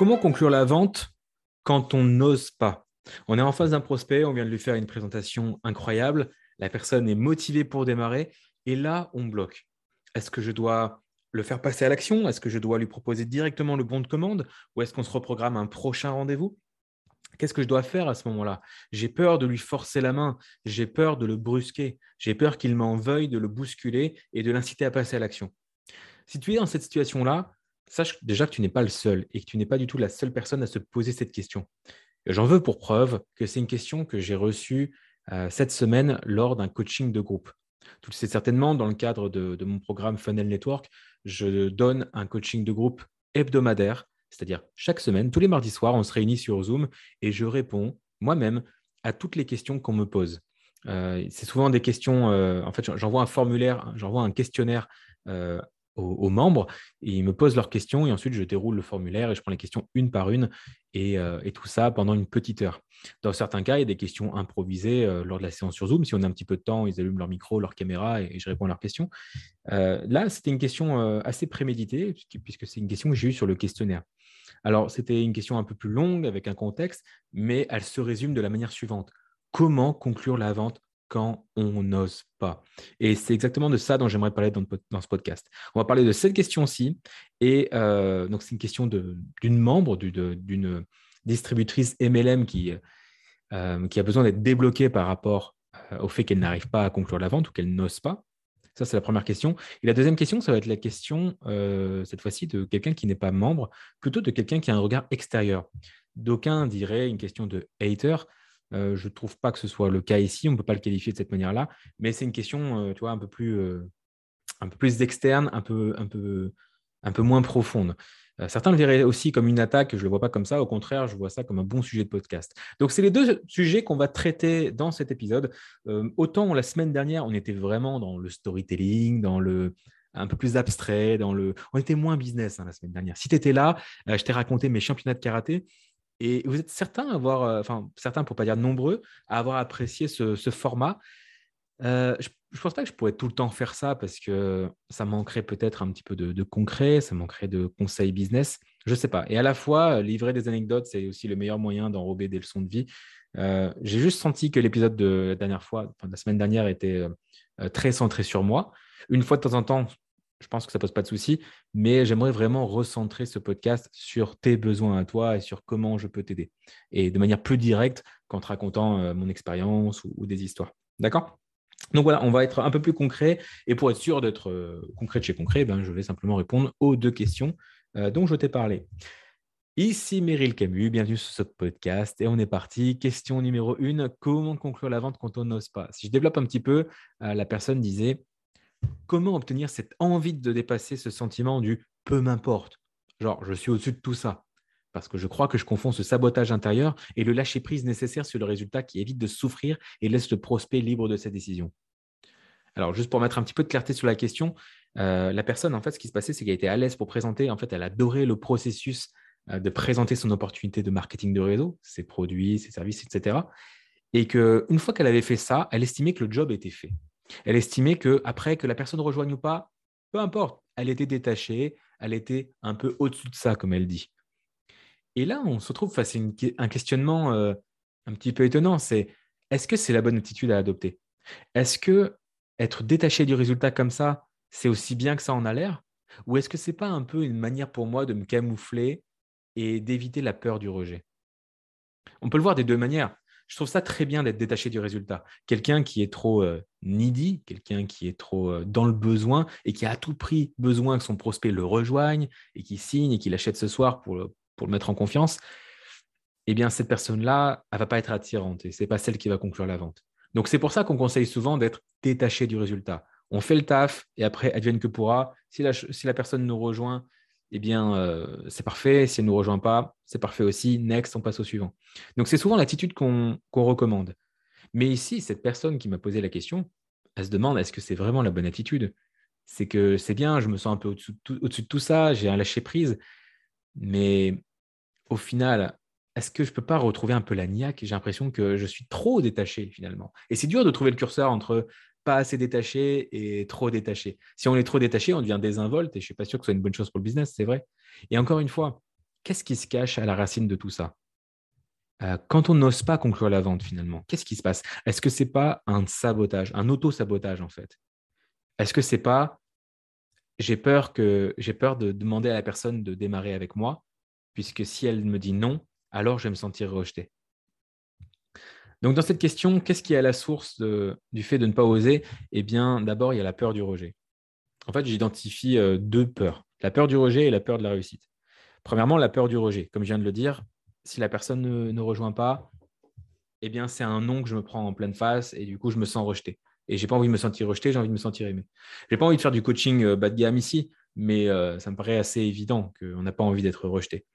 Comment conclure la vente quand on n'ose pas? On est en face d'un prospect, on vient de lui faire une présentation incroyable, la personne est motivée pour démarrer et là, on bloque. Est-ce que je dois le faire passer à l'action? Est-ce que je dois lui proposer directement le bon de commande? Ou est-ce qu'on se reprogramme un prochain rendez-vous? Qu'est-ce que je dois faire à ce moment-là? J'ai peur de lui forcer la main, j'ai peur de le brusquer, j'ai peur qu'il m'en veuille de le bousculer et de l'inciter à passer à l'action. Si tu es dans cette situation-là, sache déjà que tu n'es pas le seul et que tu n'es pas du tout la seule personne à se poser cette question. J'en veux pour preuve que c'est une question que j'ai reçue euh, cette semaine lors d'un coaching de groupe. Le sais certainement, dans le cadre de, mon programme Funnel Network, je donne un coaching de groupe hebdomadaire, c'est-à-dire chaque semaine, tous les mardis soirs, on se réunit sur Zoom et je réponds moi-même à toutes les questions qu'on me pose. Euh, c'est souvent des questions, euh, en fait, j'envoie un formulaire, j'envoie un questionnaire aux, membres ils me posent leurs questions et ensuite je déroule le formulaire et je prends les questions une par une et, euh, tout ça pendant une petite heure. Dans certains cas, il y a des questions improvisées euh, lors de la séance sur Zoom. Si on a un petit peu de temps, ils allument leur micro, leur caméra et, je réponds à leurs questions. Euh, là, c'était une question assez préméditée puisque c'est une question que j'ai eue sur le questionnaire. Alors, c'était une question un peu plus longue avec un contexte, mais elle se résume de la manière suivante. Comment conclure la vente quand on n'ose pas. Et c'est exactement de ça dont j'aimerais parler dans, ce podcast. On va parler de cette question-ci. Et euh, donc, c'est une question d'une membre, d'une distributrice MLM qui, euh, qui a besoin d'être débloquée par rapport euh, au fait qu'elle n'arrive pas à conclure la vente ou qu'elle n'ose pas. Ça, c'est la première question. Et la deuxième question, ça va être la question, cette fois-ci, de quelqu'un qui n'est pas membre, plutôt de quelqu'un qui a un regard extérieur. D'aucuns diraient une question de hater, euh, je ne trouve pas que ce soit le cas ici. On ne peut pas le qualifier de cette manière-là. Mais c'est une question euh, tu vois, un peu plus, euh, un peu plus externe, un peu, un peu, un peu moins profonde. certains le verraient aussi comme une attaque. Je ne le vois pas comme ça. Au contraire, je vois ça comme un bon sujet de podcast. Donc, c'est les deux sujets qu'on va traiter dans cet épisode. autant la semaine dernière, on était vraiment dans le storytelling, dans le un peu plus abstrait, dans le. On était moins business hein, la semaine dernière. Si tu étais là, je t'ai raconté mes championnats de karaté. Et vous êtes certains à avoir, euh, enfin certains pour pas dire nombreux, à avoir apprécié ce, format. Euh, je ne pense pas que je pourrais tout le temps faire ça parce que ça manquerait peut-être un petit peu de, concret, ça manquerait de conseils business. Je ne sais pas. Et à la fois, livrer des anecdotes, c'est aussi le meilleur moyen d'enrober des leçons de vie. Euh, j'ai juste senti que l'épisode de la dernière fois, enfin, la semaine dernière, était très centré sur moi. Une fois de temps en temps, je pense que ça pose pas de souci, mais j'aimerais vraiment recentrer ce podcast sur tes besoins à toi et sur comment je peux t'aider. Et de manière plus directe qu'en te racontant euh, mon expérience ou, des histoires. D'accord? Donc voilà, on va être un peu plus concret. Et pour être sûr d'être euh, concret de chez concret, ben, je vais simplement répondre aux deux questions euh, dont je t'ai parlé. Ici Meryl Camus, bienvenue sur ce podcast et on est parti. Question numéro une, comment conclure la vente quand on n'ose pas? Si je développe un petit peu, la personne disait comment obtenir cette envie de dépasser ce sentiment du peu m'importe Genre, je suis au-dessus de tout ça. Parce que je crois que je confonds ce sabotage intérieur et le lâcher-prise nécessaire sur le résultat qui évite de souffrir et laisse le prospect libre de sa décision. Alors, juste pour mettre un petit peu de clarté sur la question, euh, la personne, en fait, ce qui se passait, c'est qu'elle était à l'aise pour présenter. En fait, elle adorait le processus euh, de présenter son opportunité de marketing de réseau, ses produits, ses services, etc. Et qu'une fois qu'elle avait fait ça, elle estimait que le job était fait. Elle estimait que après que la personne rejoigne ou pas, peu importe, elle était détachée, elle était un peu au-dessus de ça, comme elle dit. Et là, on se retrouve face à un questionnement euh, un petit peu étonnant. C'est est-ce que c'est la bonne attitude à adopter? Est-ce que être détaché du résultat comme ça, c'est aussi bien que ça en a l'air? Ou est-ce que ce n'est pas un peu une manière pour moi de me camoufler et d'éviter la peur du rejet? On peut le voir des deux manières je trouve ça très bien d'être détaché du résultat. Quelqu'un qui est trop euh, needy, quelqu'un qui est trop euh, dans le besoin et qui a à tout prix besoin que son prospect le rejoigne et qui signe et qu'il achète ce soir pour le, mettre en confiance, eh bien, cette personne-là, elle ne va pas être attirante et ce n'est pas celle qui va conclure la vente. Donc, c'est pour ça qu'on conseille souvent d'être détaché du résultat. On fait le taf et après, advienne que pourra. Si la personne nous rejoint, eh bien, euh, c'est parfait. Si elle ne nous rejoint pas, c'est parfait aussi. Next, on passe au suivant. Donc, c'est souvent l'attitude qu'on recommande. Mais ici, cette personne qui m'a posé la question, elle se demande est-ce que c'est vraiment la bonne attitude? C'est que c'est bien, je me sens un peu au-dessus de tout ça, j'ai un lâcher-prise. Mais au final, est-ce que je ne peux pas retrouver un peu la niaque? J'ai l'impression que je suis trop détaché finalement. Et c'est dur de trouver le curseur entre assez détaché et trop détaché. Si on est trop détaché, on devient désinvolte et je ne suis pas sûr que ce soit une bonne chose pour le business, c'est vrai. Et encore une fois, qu'est-ce qui se cache à la racine de tout ça? Euh, Quand on n'ose pas conclure la vente finalement, qu'est-ce qui se passe? Est-ce que ce n'est pas un sabotage, un auto-sabotage en fait? Est-ce que c'est pas j'ai peur que j'ai peur de demander à la personne de démarrer avec moi, puisque si elle me dit non, alors je vais me sentir rejeté? Donc dans cette question, qu'est-ce qui est à la source du fait de ne pas oser? Eh bien, d'abord, il y a la peur du rejet. En fait, j'identifie euh, deux peurs, la peur du rejet et la peur de la réussite. Premièrement, la peur du rejet. Comme je viens de le dire, si la personne ne, rejoint pas, eh bien, c'est un non que je me prends en pleine face et du coup, je me sens rejeté. Et j'ai pas envie de me sentir rejeté, j'ai envie de me sentir aimé. J'ai pas envie de faire du coaching euh, bas de gamme ici, mais euh, ça me paraît assez évident qu'on n'a pas envie d'être rejeté.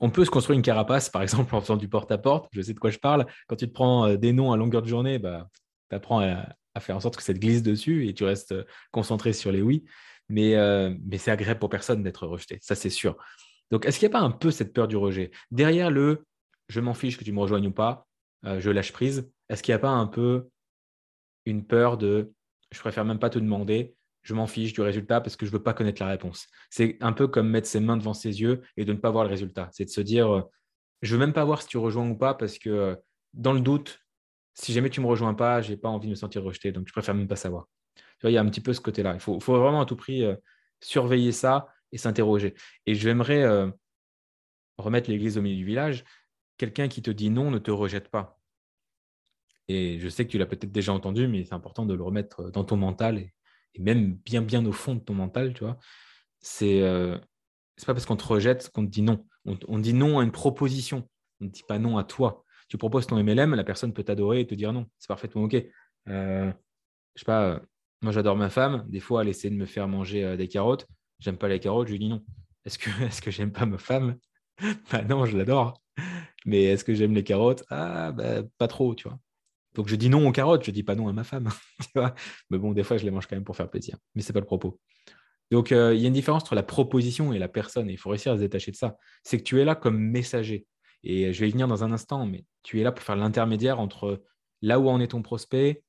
On peut se construire une carapace, par exemple, en faisant du porte-à-porte. Je sais de quoi je parle. Quand tu te prends euh, des noms à longueur de journée, bah, tu apprends à, faire en sorte que ça te glisse dessus et tu restes concentré sur les oui. Mais, mais c'est agréable pour personne d'être rejeté, ça c'est sûr. Donc, est-ce qu'il n'y a pas un peu cette peur du rejet? Derrière le je m'en fiche que tu me rejoignes ou pas, je lâche prise, est-ce qu'il n'y a pas un peu une peur de je préfère même pas te demander, je m'en fiche du résultat parce que je ne veux pas connaître la réponse. C'est un peu comme mettre ses mains devant ses yeux et de ne pas voir le résultat. C'est de se dire euh, je ne veux même pas voir si tu rejoins ou pas parce que euh, dans le doute, si jamais tu ne me rejoins pas, je n'ai pas envie de me sentir rejeté. Donc je préfère même pas savoir. Tu vois, il y a un petit peu ce côté-là. Il faut, vraiment à tout prix euh, surveiller ça et s'interroger. Et j'aimerais remettre l'église au milieu du village. Quelqu'un qui te dit non ne te rejette pas. Et je sais que tu l'as peut-être déjà entendu, mais c'est important de le remettre dans ton mental même bien, bien au fond de ton mental, tu vois. C'est euh, pas parce qu'on te rejette qu'on te dit non. On, dit non à une proposition. On ne dit pas non à toi. Tu proposes ton MLM, la personne peut t'adorer et te dire non. C'est parfaitement OK. Euh, je pas, moi j'adore ma femme. Des fois, elle essaie de me faire manger euh, des carottes. J'aime pas les carottes, je lui dis non. Est-ce que, est -ce que j'aime pas ma femme? Bah non, je l'adore. Mais est-ce que j'aime les carottes? Ah, bah, pas trop, tu vois. Donc je dis non aux carottes, je dis pas non à ma femme. Mais bon, des fois, je les mange quand même pour faire plaisir. Mais c'est pas le propos. Donc euh, il y a une différence entre la proposition et la personne. Et il faut réussir à se détacher de ça. C'est que tu es là comme messager. Et je vais y venir dans un instant, mais tu es là pour faire l'intermédiaire entre là où en est ton prospect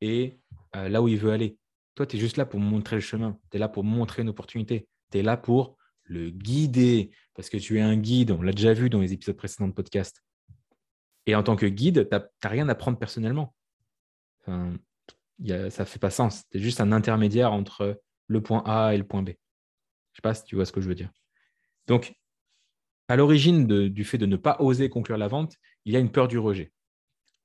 et euh, là où il veut aller. Toi, tu es juste là pour montrer le chemin. Tu es là pour montrer une opportunité. Tu es là pour le guider. Parce que tu es un guide. On l'a déjà vu dans les épisodes précédents de podcast. Et en tant que guide, tu n'as rien à prendre personnellement. ça ne fait pas sens. Tu es juste un intermédiaire entre le point A et le point B. Je ne sais pas si tu vois ce que je veux dire. Donc, à l'origine du fait de ne pas oser conclure la vente, il y a une peur du rejet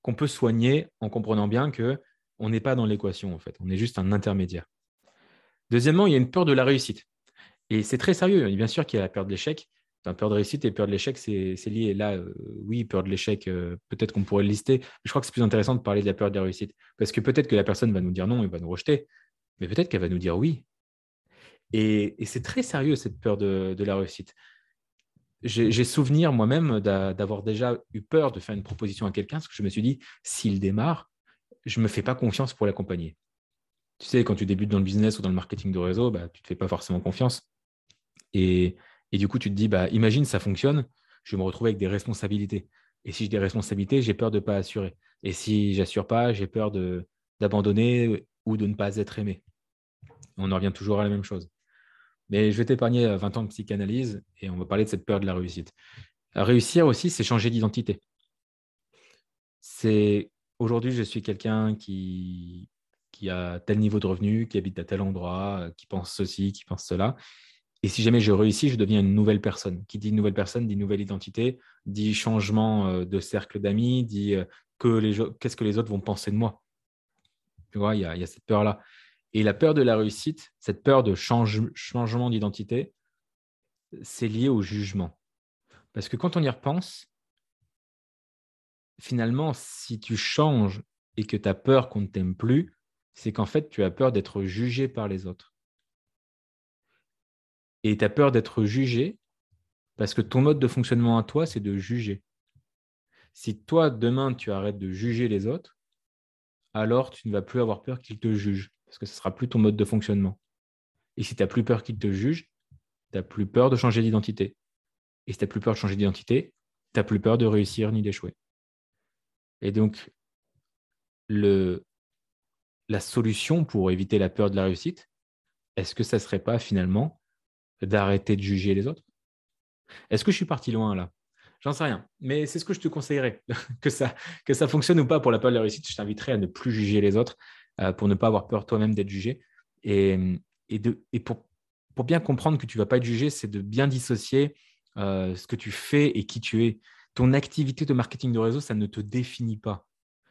qu'on peut soigner en comprenant bien que on n'est pas dans l'équation en fait, on est juste un intermédiaire. Deuxièmement, il y a une peur de la réussite. Et c'est très sérieux. Bien sûr qu'il y a la peur de l'échec, peur de réussite et peur de l'échec, c'est lié. Là, euh, oui, peur de l'échec, euh, peut-être qu'on pourrait le lister. Je crois que c'est plus intéressant de parler de la peur de la réussite. Parce que peut-être que la personne va nous dire non et va nous rejeter, mais peut-être qu'elle va nous dire oui. Et, c'est très sérieux, cette peur de, la réussite. J'ai souvenir moi-même d'avoir déjà eu peur de faire une proposition à quelqu'un, parce que je me suis dit, s'il démarre, je ne me fais pas confiance pour l'accompagner. Tu sais, quand tu débutes dans le business ou dans le marketing de réseau, bah, tu ne te fais pas forcément confiance. Et, et du coup, tu te dis, bah, imagine, ça fonctionne, je vais me retrouver avec des responsabilités. Et si j'ai des responsabilités, j'ai peur de ne pas assurer. Et si j'assure pas, j'ai peur d'abandonner ou de ne pas être aimé. On en revient toujours à la même chose. Mais je vais t'épargner 20 ans de psychanalyse et on va parler de cette peur de la réussite. Réussir aussi, c'est changer d'identité. C'est aujourd'hui, je suis quelqu'un qui, qui a tel niveau de revenu, qui habite à tel endroit, qui pense ceci, qui pense cela. Et si jamais je réussis, je deviens une nouvelle personne. Qui dit nouvelle personne dit nouvelle identité, dit changement euh, de cercle d'amis, dit euh, que qu'est-ce que les autres vont penser de moi. Tu vois, il y a, cette peur-là. Et la peur de la réussite, cette peur de changement d'identité, c'est lié au jugement. Parce que quand on y repense, finalement, si tu changes et que tu as peur qu'on ne t'aime plus, c'est qu'en fait, tu as peur d'être jugé par les autres et tu as peur d'être jugé parce que ton mode de fonctionnement à toi, c'est de juger. Si toi, demain, tu arrêtes de juger les autres, alors tu ne vas plus avoir peur qu'ils te jugent parce que ce ne sera plus ton mode de fonctionnement. Et si tu n'as plus peur qu'ils te jugent, tu n'as plus peur de changer d'identité. Et si tu n'as plus peur de changer d'identité, tu n'as plus peur de réussir ni d'échouer. Et donc, la solution pour éviter la peur de la réussite, est-ce que ça ne serait pas finalement d'arrêter de juger les autres Est-ce que je suis parti loin là? J'en sais rien. Mais c'est ce que je te conseillerais. que, ça, que ça fonctionne ou pas pour la peur de la réussite, je t'inviterai à ne plus juger les autres euh, pour ne pas avoir peur toi-même d'être jugé. Et, pour bien comprendre que tu ne vas pas être jugé, c'est de bien dissocier euh, ce que tu fais et qui tu es. Ton activité de marketing de réseau, ça ne te définit pas.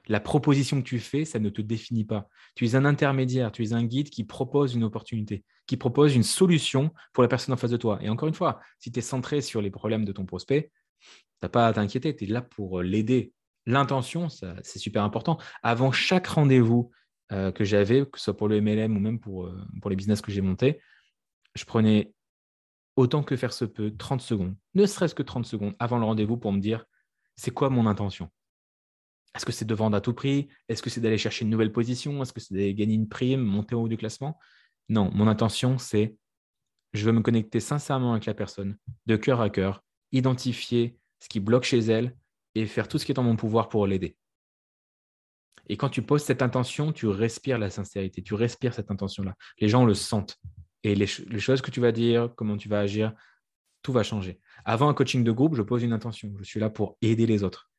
La proposition que tu fais, ça ne te définit pas. Tu es un intermédiaire, tu es un guide qui propose une opportunité, qui propose une solution pour la personne en face de toi. Et encore une fois, si tu es centré sur les problèmes de ton prospect, tu n'as pas à t'inquiéter, tu es là pour l'aider. L'intention, c'est super important. Avant chaque rendez-vous euh, que j'avais, que ce soit pour le MLM ou même pour, euh, pour les business que j'ai montés, je prenais autant que faire se peut 30 secondes, ne serait-ce que 30 secondes avant le rendez-vous pour me dire c'est quoi mon intention? Est-ce que c'est de vendre à tout prix? Est-ce que c'est d'aller chercher une nouvelle position? Est-ce que c'est d'aller gagner une prime, monter en haut du classement? Non, mon intention, c'est je veux me connecter sincèrement avec la personne, de cœur à cœur, identifier ce qui bloque chez elle et faire tout ce qui est en mon pouvoir pour l'aider. Et quand tu poses cette intention, tu respires la sincérité, tu respires cette intention-là. Les gens le sentent. Et les, choses que tu vas dire, comment tu vas agir, tout va changer. Avant un coaching de groupe, je pose une intention. Je suis là pour aider les autres.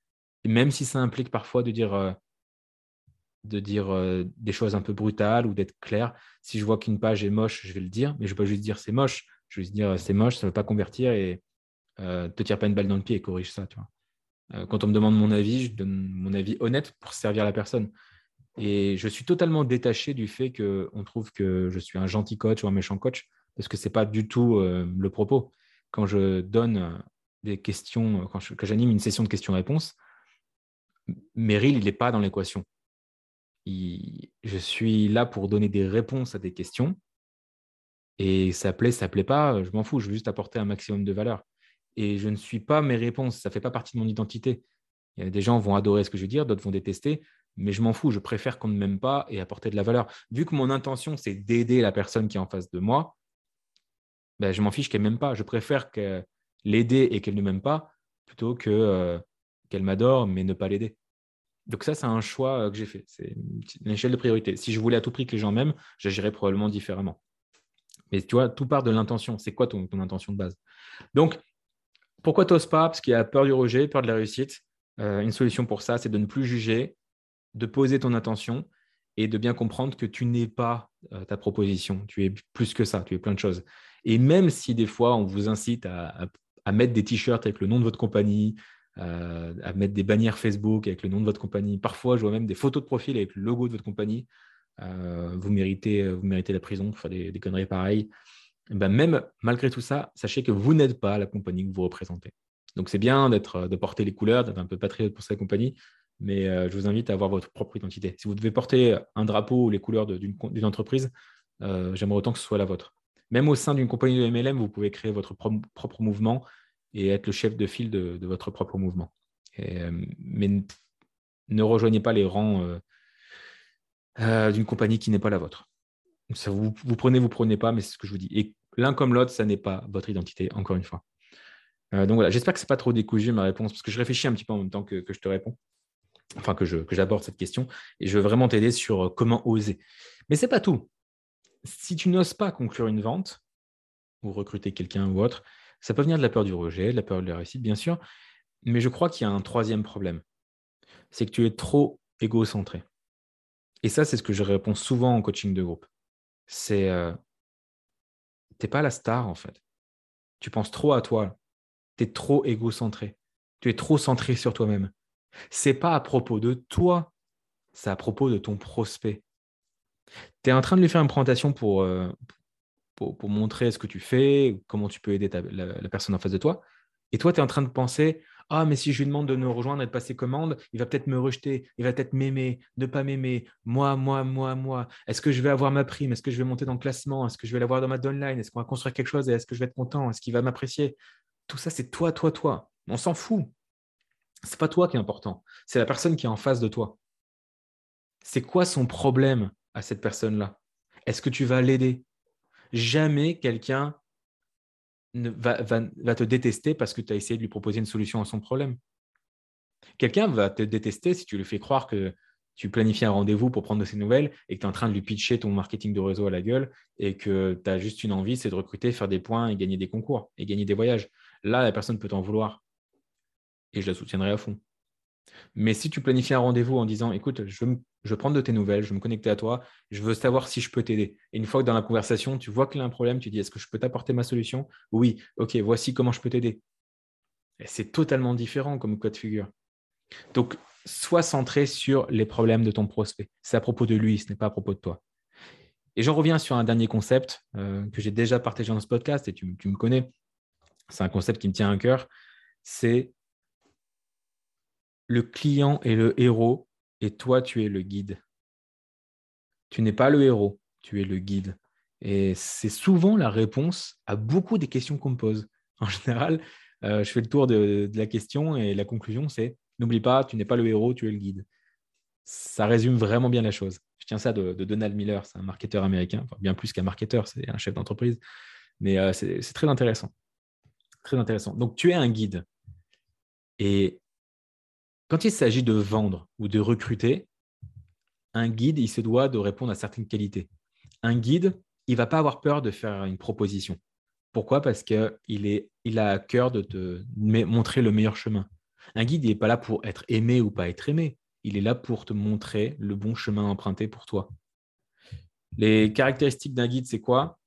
Même si ça implique parfois de dire, euh, de dire euh, des choses un peu brutales ou d'être clair, si je vois qu'une page est moche, je vais le dire, mais je ne vais pas juste dire c'est moche. Je vais juste dire c'est moche, ça ne va pas convertir et euh, te tire pas une balle dans le pied et corrige ça. Quand on me demande mon avis, je donne mon avis honnête pour servir la personne. Et je suis totalement détaché du fait qu'on trouve que je suis un gentil coach ou un méchant coach, parce que ce n'est pas du tout euh, le propos. Quand je donne euh, des questions, euh, quand, j'anime une session de questions-réponses, Meryl, il n'est pas dans l'équation. Je suis là pour donner des réponses à des questions. Et ça plaît, ça plaît pas, je m'en fous, je veux juste apporter un maximum de valeur. Et je ne suis pas mes réponses, ça ne fait pas partie de mon identité. Il y a des gens vont adorer ce que je veux dire, d'autres vont détester mais je m'en fous, je préfère qu'on ne m'aime pas et apporter de la valeur. Vu que mon intention, c'est d'aider la personne qui est en face de moi, ben, je m'en fiche qu'elle ne m'aime pas. Je préfère l'aider et qu'elle ne m'aime pas plutôt que euh, qu'elle m'adore, mais ne pas l'aider. Donc ça, c'est un choix euh, que j'ai fait. C'est une échelle de priorité. Si je voulais à tout prix que les gens m'aiment, j'agirais probablement différemment. Mais tu vois, tout part de l'intention. C'est quoi ton, intention de base? Donc, pourquoi tu n'oses pas? Parce qu'il y a peur du rejet, peur de la réussite. Euh, une solution pour ça, c'est de ne plus juger, de poser ton attention et de bien comprendre que tu n'es pas euh, ta proposition, tu es plus que ça, tu es plein de choses. Et même si des fois on vous incite à, mettre des t-shirts avec le nom de votre compagnie, euh, à mettre des bannières Facebook avec le nom de votre compagnie, parfois je vois même des photos de profil avec le logo de votre compagnie, euh, vous, méritez, vous méritez la prison pour faire des, conneries pareilles. ben même malgré tout ça, sachez que vous n'êtes pas la compagnie que vous représentez. Donc c'est bien d'être, de porter les couleurs, d'être un peu patriote pour sa compagnie, mais euh, je vous invite à avoir votre propre identité. Si vous devez porter un drapeau ou les couleurs d'une entreprise, euh, j'aimerais autant que ce soit la vôtre. Même au sein d'une compagnie de MLM, vous pouvez créer votre propre mouvement et être le chef de file de, votre propre mouvement. Euh, mais ne rejoignez pas les rangs d'une compagnie qui n'est pas la vôtre. vous, prenez, vous prenez pas, mais c'est ce que je vous dis. Et l'un comme l'autre, ça n'est pas votre identité, encore une fois. donc voilà, j'espère que ce n'est pas trop décousu ma réponse, parce que je réfléchis un petit peu en même temps que je te réponds enfin que, j'aborde cette question, et je veux vraiment t'aider sur euh, comment oser. Mais ce n'est pas tout. Si tu n'oses pas conclure une vente, ou recruter quelqu'un ou autre, ça peut venir de la peur du rejet, de la peur de la réussite, bien sûr, mais je crois qu'il y a un troisième problème. C'est que tu es trop égocentré. Et ça, c'est ce que je réponds souvent en coaching de groupe. C'est euh, tu n'es pas la star en fait. Tu penses trop à toi. Tu es trop égocentré. Tu es trop centré sur toi-même c'est pas à propos de toi, c'est à propos de ton prospect. Tu es en train de lui faire une présentation euh, pour, montrer ce que tu fais, comment tu peux aider la, personne en face de toi. Et toi, tu es en train de penser Ah, mais si je lui demande de nous rejoindre et de passer commande, il va peut-être me rejeter, il va peut-être m'aimer, ne pas m'aimer, moi, moi, moi, moi. Est-ce que je vais avoir ma prime? Est-ce que je vais monter dans le classement? Est-ce que je vais l'avoir dans ma downline? Est-ce qu'on va construire quelque chose est-ce que je vais être content? Est-ce qu'il va m'apprécier Tout ça, c'est toi, toi, toi. On s'en fout. C'est pas toi qui est important, c'est la personne qui est en face de toi. C'est quoi son problème à cette personne-là? Est-ce que tu vas l'aider? Jamais quelqu'un va, va, te détester parce que tu as essayé de lui proposer une solution à son problème. Quelqu'un va te détester si tu lui fais croire que tu planifies un rendez-vous pour prendre de ses nouvelles et que tu es en train de lui pitcher ton marketing de réseau à la gueule et que tu as juste une envie, c'est de recruter, faire des points et gagner des concours et gagner des voyages. là, la personne peut t'en vouloir. Et je la soutiendrai à fond. Mais si tu planifies un rendez-vous en disant, écoute, je veux, prendre de tes nouvelles, je veux me connecter à toi, je veux savoir si je peux t'aider. Et une fois que dans la conversation, tu vois qu'il y a un problème, tu dis, est-ce que je peux t'apporter ma solution? Oui, ok, voici comment je peux t'aider. C'est totalement différent comme cas de figure. Donc, sois centré sur les problèmes de ton prospect. C'est à propos de lui, ce n'est pas à propos de toi. Et j'en reviens sur un dernier concept euh, que j'ai déjà partagé dans ce podcast et tu me connais. C'est un concept qui me tient à cœur. C'est le client est le héros et toi, tu es le guide. Tu n'es pas le héros, tu es le guide. Et c'est souvent la réponse à beaucoup des questions qu'on me pose. En général, euh, je fais le tour de, la question et la conclusion, c'est n'oublie pas, tu n'es pas le héros, tu es le guide. Ça résume vraiment bien la chose. Je tiens ça de, Donald Miller, c'est un marketeur américain, bien plus qu'un marketeur, c'est un chef d'entreprise. Mais euh, c'est très intéressant. Très intéressant. Donc, tu es un guide. Et quand il s'agit de vendre ou de recruter, un guide, il se doit de répondre à certaines qualités. Un guide, il ne va pas avoir peur de faire une proposition. Pourquoi? Parce qu'il il a à cœur de te montrer le meilleur chemin. Un guide, il n'est pas là pour être aimé ou pas être aimé. Il est là pour te montrer le bon chemin emprunté pour toi. Les caractéristiques d'un guide, c'est quoi?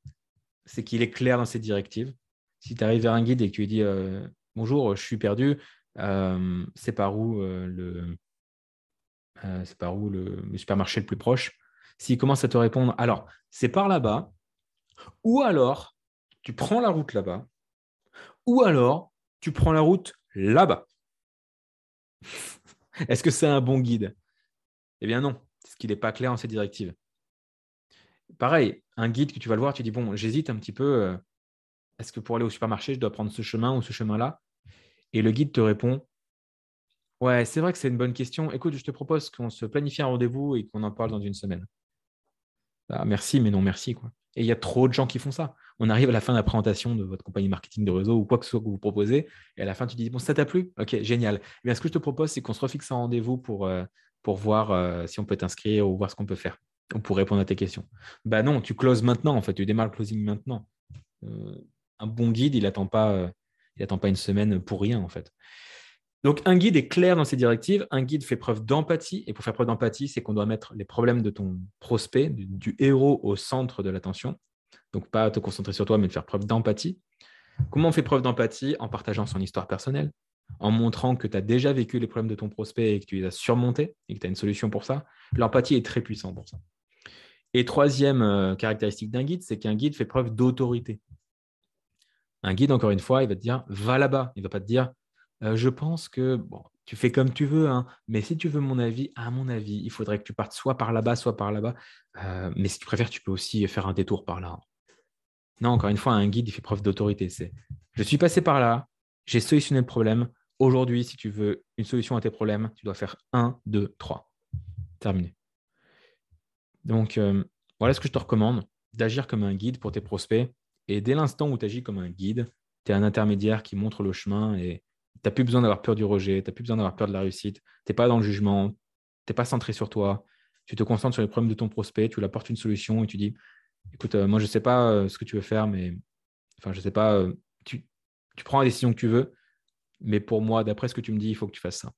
C'est qu'il est clair dans ses directives. Si tu arrives vers un guide et que tu lui dis euh, Bonjour, je suis perdu, c'est par où euh, le euh, le, supermarché le plus proche. S'il commence à te répondre, alors c'est par là-bas, ou alors tu prends la route là-bas, ou alors tu prends la route là-bas. Est-ce que c'est un bon guide? Eh bien non, parce qu'il n'est pas clair en ses directives. Pareil, un guide que tu vas le voir, tu dis, bon, j'hésite un petit peu, est-ce que pour aller au supermarché, je dois prendre ce chemin ou ce chemin-là? Et le guide te répond Ouais, c'est vrai que c'est une bonne question. Écoute, je te propose qu'on se planifie un rendez-vous et qu'on en parle dans une semaine. Bah, merci, mais non merci. Et il y a trop de gens qui font ça. On arrive à la fin de la présentation de votre compagnie marketing de réseau ou quoi que ce soit que vous proposez, et à la fin, tu dis Bon, ça t'a plu? Ok, génial. Mais ce que je te propose, c'est qu'on se refixe un rendez-vous pour, euh, voir euh, si on peut t'inscrire ou voir ce qu'on peut faire ou pour répondre à tes questions. Bah non, tu closes maintenant, en fait, tu démarres le closing maintenant. Euh, un bon guide, il n'attend pas il n'attend pas une semaine pour rien, en fait. Donc, un guide est clair dans ses directives. Un guide fait preuve d'empathie. Et pour faire preuve d'empathie, c'est qu'on doit mettre les problèmes de ton prospect, du, héros, au centre de l'attention. Donc, pas te concentrer sur toi, mais de faire preuve d'empathie. Comment on fait preuve d'empathie? En partageant son histoire personnelle, en montrant que tu as déjà vécu les problèmes de ton prospect et que tu les as surmontés et que tu as une solution pour ça. L'empathie est très puissante pour ça. Et troisième euh, caractéristique d'un guide, c'est qu'un guide fait preuve d'autorité. Un guide, encore une fois, il va te dire va là-bas. Il ne va pas te dire euh, je pense que tu fais comme tu veux, hein, mais si tu veux mon avis, à mon avis, il faudrait que tu partes soit par là-bas, soit par là-bas. Euh, mais si tu préfères, tu peux aussi faire un détour par là. Non, encore une fois, un guide, il fait preuve d'autorité. C'est je suis passé par là, j'ai solutionné le problème. Aujourd'hui, si tu veux une solution à tes problèmes, tu dois faire 1, 2, 3. Terminé. Donc, euh, voilà ce que je te recommande d'agir comme un guide pour tes prospects et dès l'instant où tu agis comme un guide, tu es un intermédiaire qui montre le chemin et tu n'as plus besoin d'avoir peur du rejet, tu n'as plus besoin d'avoir peur de la réussite, tu n'es pas dans le jugement, tu n'es pas centré sur toi, tu te concentres sur les problèmes de ton prospect, tu lui apportes une solution et tu dis, écoute, euh, moi je ne sais pas euh, ce que tu veux faire, mais enfin je ne sais pas, euh, tu, tu prends la décision que tu veux, mais pour moi, d'après ce que tu me dis, il faut que tu fasses ça.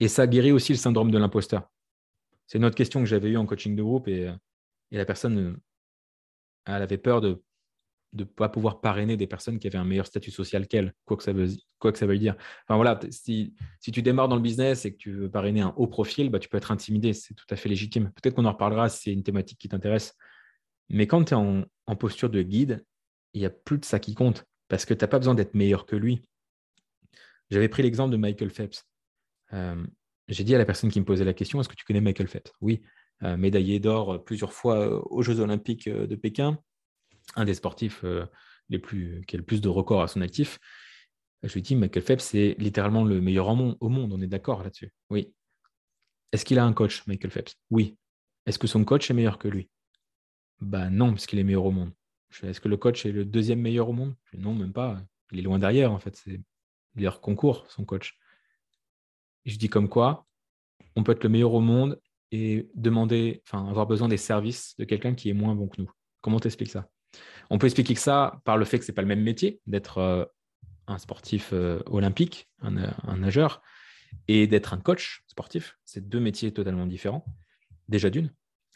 Et ça guérit aussi le syndrome de l'imposteur. C'est une autre question que j'avais eue en coaching de groupe et, et la personne elle avait peur de ne pas pouvoir parrainer des personnes qui avaient un meilleur statut social qu'elle, quoi que ça ça dire. Enfin voilà, si, tu démarres dans le business et que tu veux parrainer un haut profil, bah, tu peux être intimidé, c'est tout à fait légitime. Peut-être qu'on en reparlera si c'est une thématique qui t'intéresse. Mais quand tu es en, posture de guide, il n'y a plus de ça qui compte parce que tu n'as pas besoin d'être meilleur que lui. J'avais pris l'exemple de Michael Phelps. Euh, j'ai dit à la personne qui me posait la question, est-ce que tu connais Michael Phelps? Oui. Euh, médaillé d'or euh, plusieurs fois euh, aux Jeux Olympiques de Pékin, un des sportifs les plus, qui a le plus de records à son actif. Je lui dis, Michael Phelps, c'est littéralement le meilleur au monde, on est d'accord là-dessus? Oui. Est-ce qu'il a un coach, Michael Phelps? Oui. Est-ce que son coach est meilleur que lui? Bah non, parce qu'il est meilleur au monde. Est-ce que le coach est le deuxième meilleur au monde? Non, même pas. Il est loin derrière, en fait. C'est leur concours, son coach. je dis comme quoi, on peut être le meilleur au monde et demander, enfin, avoir besoin des services de quelqu'un qui est moins bon que nous. Comment t'expliques ça? On peut expliquer que ça par le fait que c'est pas le même métier, d'être euh, un sportif euh, olympique, un, nageur, et d'être un coach sportif. C'est deux métiers totalement différents, déjà d'une.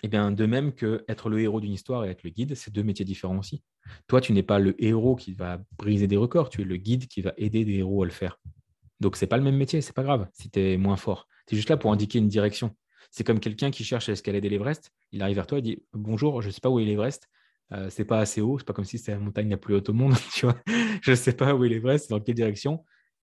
Et eh bien, de même que être le héros d'une histoire et être le guide, c'est deux métiers différents aussi. Toi, tu n'es pas le héros qui va briser des records, tu es le guide qui va aider des héros à le faire. Donc, c'est pas le même métier, c'est pas grave si tu es moins fort. Tu es juste là pour indiquer une direction. C'est comme quelqu'un qui cherche à escalader l'Everest, il arrive vers toi et dit Bonjour, je ne sais pas où est l'Everest, euh, c'est pas assez haut, c'est pas comme si c'était la montagne la plus haute au monde. Je ne sais pas où est l'Everest, dans quelle direction.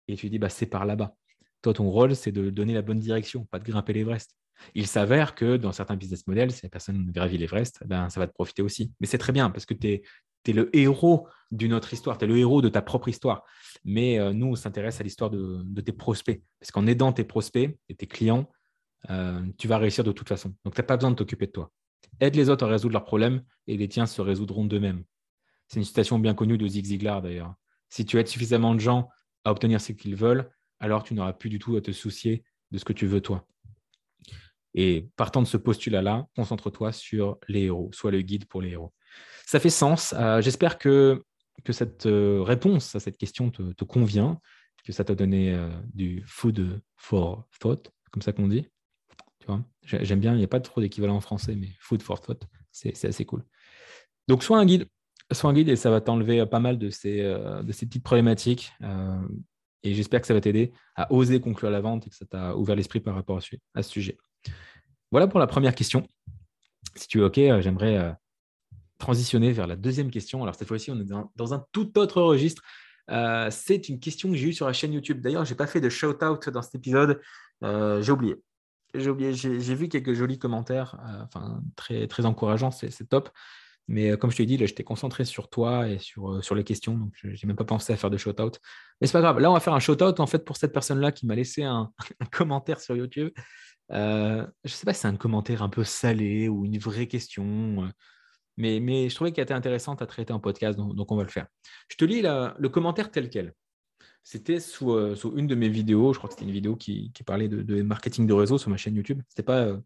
Et tu dis bah, C'est par là-bas. Toi, ton rôle, c'est de donner la bonne direction, pas de grimper l'Everest. Il s'avère que dans certains business models, si la personne gravit l'Everest, ben, ça va te profiter aussi. Mais c'est très bien parce que tu es, le héros d'une autre histoire, tu es le héros de ta propre histoire. Mais euh, nous, on s'intéresse à l'histoire de, tes prospects. Parce qu'en aidant tes prospects et tes clients, euh, tu vas réussir de toute façon. Donc, tu n'as pas besoin de t'occuper de toi. Aide les autres à résoudre leurs problèmes et les tiens se résoudront d'eux-mêmes. C'est une citation bien connue de Zig Ziglar d'ailleurs. Si tu aides suffisamment de gens à obtenir ce qu'ils veulent, alors tu n'auras plus du tout à te soucier de ce que tu veux toi. Et partant de ce postulat-là, concentre-toi sur les héros, sois le guide pour les héros. Ça fait sens. Euh, j'espère que, que cette euh, réponse à cette question te, convient, que ça t'a donné du food for thought, comme ça qu'on dit. Tu vois J'aime bien, il n'y a pas trop d'équivalent en français, mais food for thought, c'est assez cool. Donc, sois un guide. Sois un guide et ça va t'enlever pas mal de ces, ces petites problématiques. et j'espère que ça va t'aider à oser conclure la vente et que ça t'a ouvert l'esprit par rapport à ce sujet. Voilà pour la première question. Si tu es OK, euh, j'aimerais euh, transitionner vers la deuxième question. Alors cette fois-ci, on est dans, un tout autre registre. Euh, c'est une question que j'ai eue sur la chaîne YouTube. D'ailleurs, je n'ai pas fait de shout-out dans cet épisode. j'ai oublié. J'ai oublié. J'ai vu quelques jolis commentaires, enfin très, encourageants, c'est top. Mais comme je t'ai dit, j'étais concentré sur toi et sur, sur les questions, donc je n'ai même pas pensé à faire de shout-out. Mais c'est pas grave. Là, on va faire un shout-out en fait pour cette personne-là qui m'a laissé un, commentaire sur YouTube. Euh, je sais pas si c'est un commentaire un peu salé ou une vraie question, euh, mais, mais je trouvais qu'elle était intéressante à traiter en podcast, donc, on va le faire. Je te lis le commentaire tel quel. C'était sous, euh, sous, une de mes vidéos, je crois que c'était une vidéo qui, parlait de, marketing de réseau sur ma chaîne YouTube. Ce n'était pas,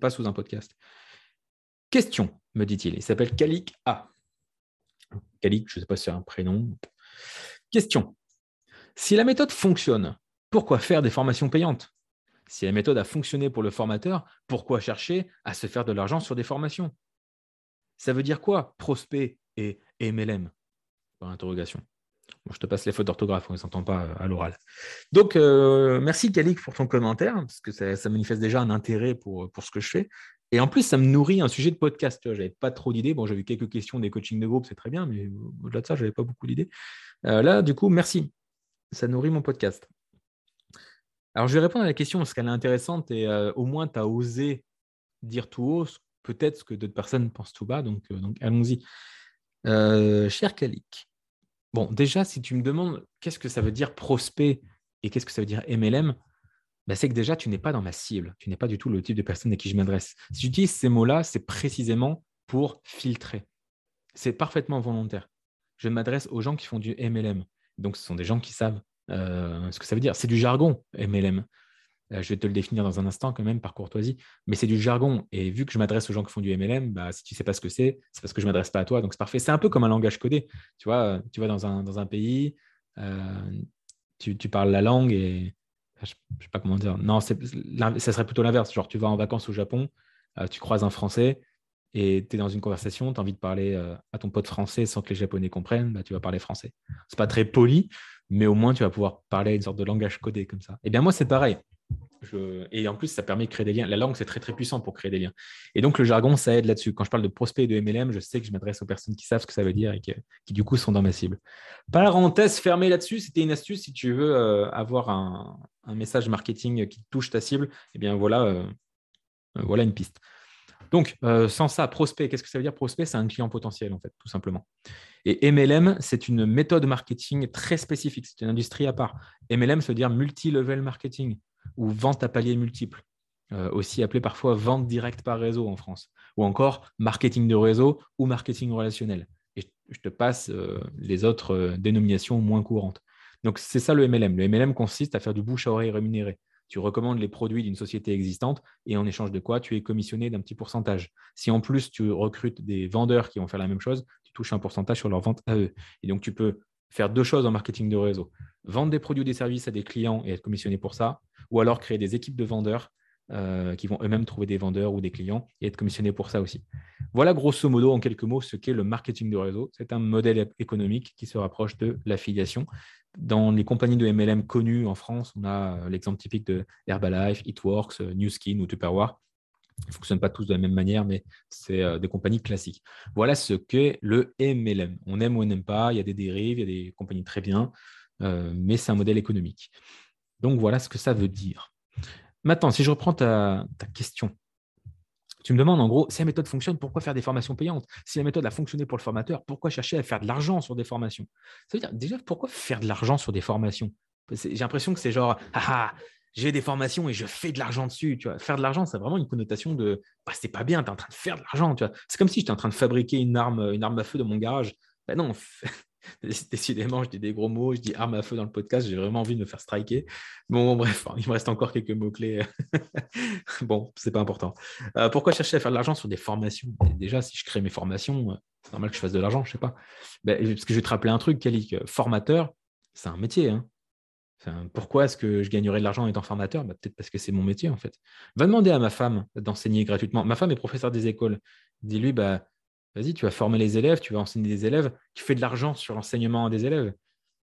pas sous un podcast. Question, me dit-il. Il, s'appelle Kalik A. Kalik, je ne sais pas si c'est un prénom. Question. Si la méthode fonctionne, pourquoi faire des formations payantes? Si la méthode a fonctionné pour le formateur, pourquoi chercher à se faire de l'argent sur des formations? Ça veut dire quoi, prospect et MLM. Je te passe les fautes d'orthographe, on ne s'entend pas euh, à l'oral. Donc, euh, merci Kalik pour ton commentaire, parce que ça, manifeste déjà un intérêt pour, pour ce que je fais. Et en plus, ça me nourrit un sujet de podcast. Je n'avais pas trop d'idées. Bon, j'avais quelques questions des coachings de groupe, c'est très bien, mais au-delà de ça, je n'avais pas beaucoup d'idées. Euh, là, du coup, merci. Ça nourrit mon podcast. Alors, je vais répondre à la question parce qu'elle est intéressante et euh, au moins, tu as osé dire tout haut peut-être ce que d'autres personnes pensent tout bas. Donc, euh, donc allons-y. Euh, cher Kalik, bon, déjà, si tu me demandes qu'est-ce que ça veut dire prospect et qu'est-ce que ça veut dire MLM, bah, c'est que déjà, tu n'es pas dans ma cible. Tu n'es pas du tout le type de personne à qui je m'adresse. Si j'utilise ces mots-là, c'est précisément pour filtrer. C'est parfaitement volontaire. Je m'adresse aux gens qui font du MLM. Donc, ce sont des gens qui savent euh, ce que ça veut dire. C'est du jargon, MLM. Euh, je vais te le définir dans un instant quand même par courtoisie, mais c'est du jargon. Et vu que je m'adresse aux gens qui font du MLM, bah, si tu ne sais pas ce que c'est, c'est parce que je ne m'adresse pas à toi, donc c'est parfait. C'est un peu comme un langage codé. Tu vois, tu vas dans un, dans un pays, euh, tu, tu, parles la langue et je ne sais pas comment dire. Non, ça serait plutôt l'inverse. Genre, tu vas en vacances au Japon, tu croises un Français et tu es dans une conversation, tu as envie de parler à ton pote français sans que les Japonais comprennent, bah, tu vas parler français. C'est pas très poli, mais au moins tu vas pouvoir parler une sorte de langage codé comme ça. Et eh bien moi, c'est pareil. Et en plus, ça permet de créer des liens. La langue, c'est très très puissant pour créer des liens. Et donc, le jargon, ça aide là-dessus. Quand je parle de prospect et de MLM, je sais que je m'adresse aux personnes qui savent ce que ça veut dire et qui, du coup sont dans ma cible. Parenthèse fermée là-dessus, c'était une astuce si tu veux euh, avoir un, message marketing qui touche ta cible. Eh bien voilà, euh, voilà une piste. Donc, euh, sans ça, prospect, qu'est-ce que ça veut dire? Prospect C'est un client potentiel, en fait, tout simplement. Et MLM, c'est une méthode marketing très spécifique, c'est une industrie à part. MLM, ça veut dire multi-level marketing ou vente à paliers multiples, euh, aussi appelé parfois vente directe par réseau en France, ou encore marketing de réseau ou marketing relationnel. Et je te passe euh, les autres dénominations moins courantes. Donc, c'est ça le MLM. Le MLM consiste à faire du bouche à oreille rémunéré tu recommandes les produits d'une société existante et en échange de quoi tu es commissionné d'un petit pourcentage. Si en plus tu recrutes des vendeurs qui vont faire la même chose, tu touches un pourcentage sur leur vente à eux. Et donc tu peux faire deux choses en marketing de réseau. Vendre des produits ou des services à des clients et être commissionné pour ça, ou alors créer des équipes de vendeurs euh, qui vont eux-mêmes trouver des vendeurs ou des clients et être commissionnés pour ça aussi. Voilà grosso modo en quelques mots ce qu'est le marketing de réseau. C'est un modèle économique qui se rapproche de l'affiliation. Dans les compagnies de MLM connues en France, on a l'exemple typique de Herbalife, Eatworks, euh, New Skin ou Tupperware. Ne fonctionnent pas tous de la même manière, mais c'est des compagnies classiques. Voilà ce qu'est le MLM. On aime ou on n'aime pas, il y a des dérives, il y a des compagnies très bien, mais c'est un modèle économique. Donc voilà ce que ça veut dire. Maintenant, si je reprends ta, question, tu me demandes en gros, si la méthode fonctionne, pourquoi faire des formations payantes? Si la méthode a fonctionné pour le formateur, pourquoi chercher à faire de l'argent sur des formations? Ça veut dire déjà, pourquoi faire de l'argent sur des formations? J'ai l'impression que c'est genre, ah, ah j'ai des formations et je fais de l'argent dessus. Tu vois. Faire de l'argent, c'est vraiment une connotation de bah, c'est pas bien, tu es en train de faire de l'argent. C'est comme si j'étais en train de fabriquer une arme, une arme à feu dans mon garage. Ben non, Décidément, je dis des gros mots, je dis arme à feu dans le podcast, j'ai vraiment envie de me faire striker. Bon, bref, il me reste encore quelques mots-clés. bon, c'est pas important. Euh, pourquoi chercher à faire de l'argent sur des formations? Déjà, si je crée mes formations, euh, c'est normal que je fasse de l'argent, je sais pas. Ben, parce que je vais te rappeler un truc, Kalik, formateur, c'est un métier. Hein. Pourquoi est-ce que je gagnerais de l'argent en étant formateur? Ben, Peut-être parce que c'est mon métier, en fait. Va demander à ma femme d'enseigner gratuitement. Ma femme est professeure des écoles. Dis-lui, bah, Vas-y, tu vas former les élèves, tu vas enseigner des élèves, tu fais de l'argent sur l'enseignement des élèves.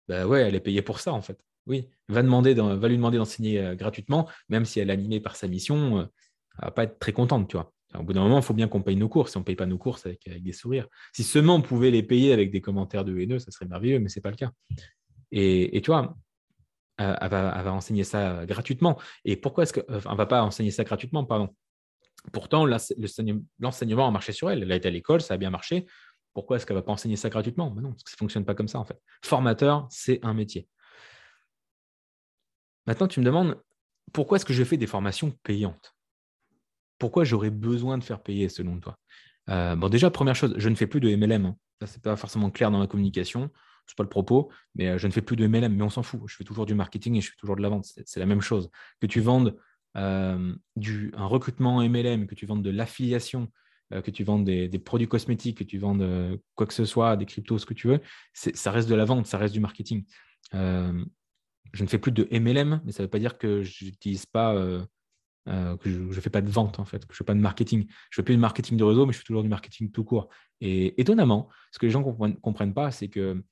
Ben ouais, elle est payée pour ça, en fait. Oui, va, demander va lui demander d'enseigner euh, gratuitement, même si elle est animée par sa mission, euh, elle va pas être très contente, tu vois. Au bout d'un moment, il faut bien qu'on paye nos courses. Si on ne paye pas nos courses avec, des sourires. Si seulement on pouvait les payer avec des commentaires de haineux, ça serait merveilleux, mais ce n'est pas le cas. Et, tu vois, elle va, enseigner ça gratuitement. Et pourquoi est-ce qu'elle ne va pas enseigner ça gratuitement, pardon Pourtant, l'enseignement a marché sur elle. Elle a été à l'école, ça a bien marché. Pourquoi est-ce qu'elle ne va pas enseigner ça gratuitement? Ben Non, ça ne fonctionne pas comme ça en fait. Formateur, c'est un métier. Maintenant, tu me demandes pourquoi est-ce que je fais des formations payantes? Pourquoi j'aurais besoin de faire payer selon toi? Euh, Bon, déjà, première chose, je ne fais plus de MLM. Hein. Ça, ce n'est pas forcément clair dans ma communication. Ce n'est pas le propos, mais euh, je ne fais plus de MLM, mais on s'en fout. Je fais toujours du marketing et je fais toujours de la vente. C'est la même chose. Que tu vendes euh, du, un recrutement MLM, que tu vendes de l'affiliation, euh, que tu vendes des, produits cosmétiques, que tu vendes quoi que ce soit, des cryptos, ce que tu veux, ça reste de la vente, ça reste du marketing. je ne fais plus de MLM, mais ça ne veut pas dire que je n'utilise pas, que je ne fais pas de vente en fait, que je ne fais pas de marketing. Je ne fais plus de marketing de réseau, mais je fais toujours du marketing tout court. Et étonnamment, ce que les gens ne comprennent, pas, c'est que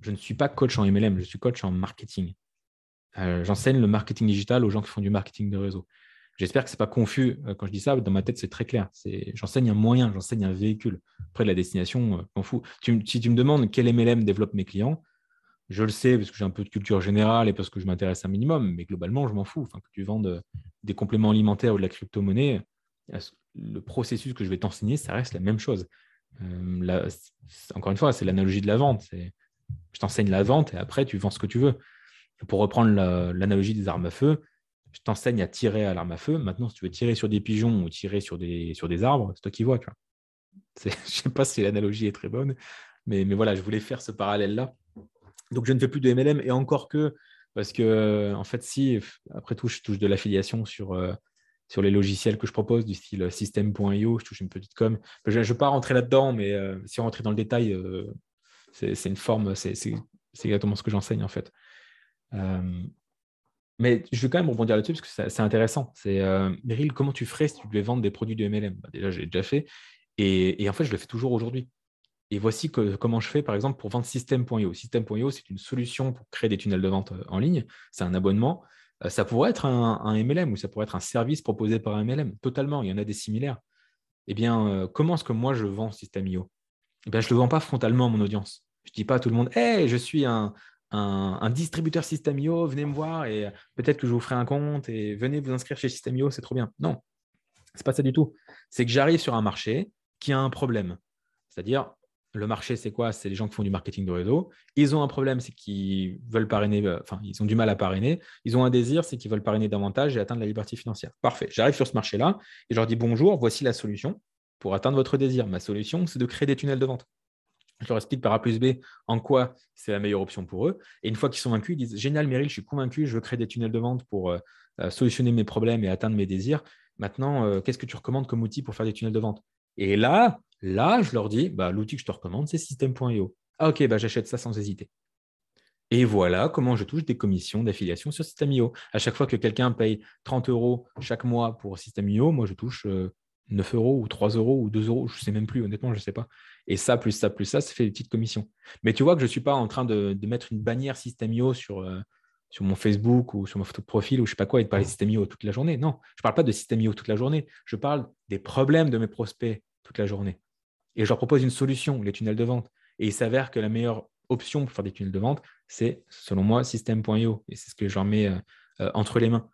je ne suis pas coach en MLM, je suis coach en marketing. Euh, j'enseigne le marketing digital aux gens qui font du marketing de réseau. J'espère que ce n'est pas confus euh, quand je dis ça. Dans ma tête, c'est très clair. J'enseigne un moyen, j'enseigne un véhicule. Après, la destination, euh, m'en fous. si tu me demandes quel MLM développe mes clients, je le sais parce que j'ai un peu de culture générale et parce que je m'intéresse un minimum, mais globalement, je m'en fous. Enfin, que tu vendes des compléments alimentaires ou de la crypto-monnaie, le processus que je vais t'enseigner, ça reste la même chose. encore une fois, c'est l'analogie de la vente. Je t'enseigne la vente et après, tu vends ce que tu veux. Pour reprendre l'analogie des armes à feu, je t'enseigne à tirer à l'arme à feu. Maintenant, si tu veux tirer sur des pigeons ou tirer sur des, arbres, c'est toi qui vois. je ne sais pas si l'analogie est très bonne, mais, voilà, je voulais faire ce parallèle-là. Donc, je ne fais plus de MLM et encore que, parce que, en fait, si, après tout, je touche de l'affiliation sur, euh, sur les logiciels que je propose, du style system.io, je touche une petite com. Je ne vais pas rentrer là-dedans, mais euh, si on rentrait dans le détail, euh, c'est une forme, c'est exactement ce que j'enseigne en fait. Euh, mais je veux quand même rebondir là-dessus parce que c'est intéressant. C'est euh, Meryl, comment tu ferais si tu devais vendre des produits de MLM bah, Déjà, j'ai déjà fait. Et, en fait, je le fais toujours aujourd'hui. Et voici comment je fais, par exemple, pour vendre System.io. System.io, c'est une solution pour créer des tunnels de vente euh, en ligne. C'est un abonnement. ça pourrait être un, MLM ou ça pourrait être un service proposé par un MLM. Totalement, il y en a des similaires. Eh bien, comment est-ce que moi je vends System.io eh bien, Je ne le vends pas frontalement à mon audience. Je ne dis pas à tout le monde Hey, je suis un, un, distributeur Systemio, venez me voir et peut-être que je vous ferai un compte et venez vous inscrire chez Systemio, c'est trop bien. Non, c'est pas ça du tout. C'est que j'arrive sur un marché qui a un problème. C'est-à-dire, le marché, c'est quoi? C'est les gens qui font du marketing de réseau. Ils ont un problème, c'est qu'ils veulent parrainer, euh, enfin, ils ont du mal à parrainer. Ils ont un désir, c'est qu'ils veulent parrainer davantage et atteindre la liberté financière. Parfait. J'arrive sur ce marché-là et je leur dis bonjour, voici la solution pour atteindre votre désir. Ma solution, c'est de créer des tunnels de vente. Je leur explique par A plus B en quoi c'est la meilleure option pour eux. Et une fois qu'ils sont vaincus, ils disent Génial, Meryl, je suis convaincu, je veux créer des tunnels de vente pour euh, euh, solutionner mes problèmes et atteindre mes désirs. Maintenant, euh, qu'est-ce que tu recommandes comme outil pour faire des tunnels de vente? Et là, là, je leur dis bah, L'outil que je te recommande, c'est System.io. Ah, ok, bah, j'achète ça sans hésiter. Et voilà comment je touche des commissions d'affiliation sur System.io. À chaque fois que quelqu'un paye 30 euros chaque mois pour System.io, moi je touche 9 euh, euros ou 3 euros ou 2 euros, je ne sais même plus, honnêtement, je ne sais pas. Et ça, plus ça, plus ça, ça fait des petites commissions. Mais tu vois que je ne suis pas en train de, mettre une bannière System.io sur, euh, sur mon Facebook ou sur ma photo de profil ou je ne sais pas quoi et de parler de System.io toute la journée. Non, je ne parle pas de System.io toute la journée. Je parle des problèmes de mes prospects toute la journée. Et je leur propose une solution, les tunnels de vente. Et il s'avère que la meilleure option pour faire des tunnels de vente, c'est, selon moi, System.io. Et c'est ce que je leur mets euh, euh, entre les mains.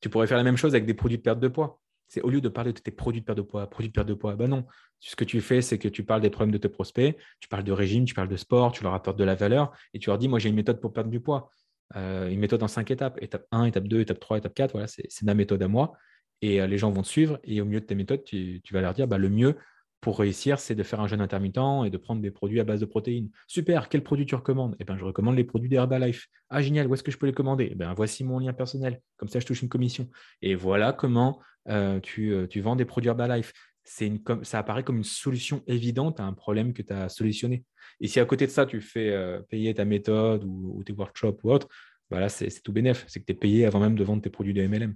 Tu pourrais faire la même chose avec des produits de perte de poids. C'est au lieu de parler de tes produits de perte de poids, produits de perte de poids, ben non. Ce que tu fais, c'est que tu parles des problèmes de tes prospects, tu parles de régime, tu parles de sport, tu leur apportes de la valeur et tu leur dis, moi, j'ai une méthode pour perdre du poids. Euh, une méthode en cinq étapes. Étape 1, étape 2, étape 3, étape 4, voilà, c'est ma méthode à moi. Et les gens vont te suivre. Et au milieu de tes méthodes, tu, tu vas leur dire, bah, le mieux, pour réussir, c'est de faire un jeûne intermittent et de prendre des produits à base de protéines. Super, quel produit tu recommandes? Eh bien, je recommande les produits d'Herbalife. Ah, génial, où est-ce que je peux les commander? Eh bien, voici mon lien personnel. Comme ça, je touche une commission. Et voilà comment euh, euh, tu, vends des produits Herbalife. Une, ça apparaît comme une solution évidente à un problème que tu as solutionné. Et si à côté de ça, tu fais euh, payer ta méthode ou, tes workshops ou autre, bah là, c'est tout bénef. C'est que tu es payé avant même de vendre tes produits de MLM.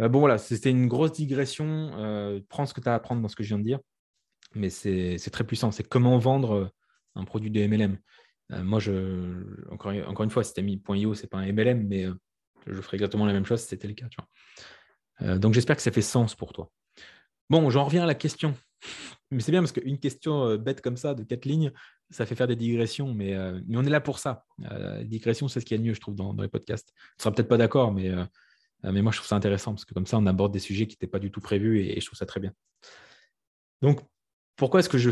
Euh, bon, voilà, c'était une grosse digression. Euh, prends ce que tu as à apprendre dans ce que je viens de dire, mais c'est très puissant. C'est comment vendre euh, un produit de MLM. moi, je, encore, une fois, System.io, ce n'est pas un MLM, mais je ferais exactement la même chose si c'était le cas. Tu donc, j'espère que ça fait sens pour toi. Bon, j'en reviens à la question. Mais c'est bien parce qu'une question bête comme ça, de quatre lignes, ça fait faire des digressions, mais, on est là pour ça. digression, c'est ce qu'il y a de mieux, je trouve, dans, dans les podcasts. Tu ne seras peut-être pas d'accord, mais mais moi, je trouve ça intéressant parce que comme ça, on aborde des sujets qui n'étaient pas du tout prévus et, je trouve ça très bien. Donc, pourquoi est-ce que je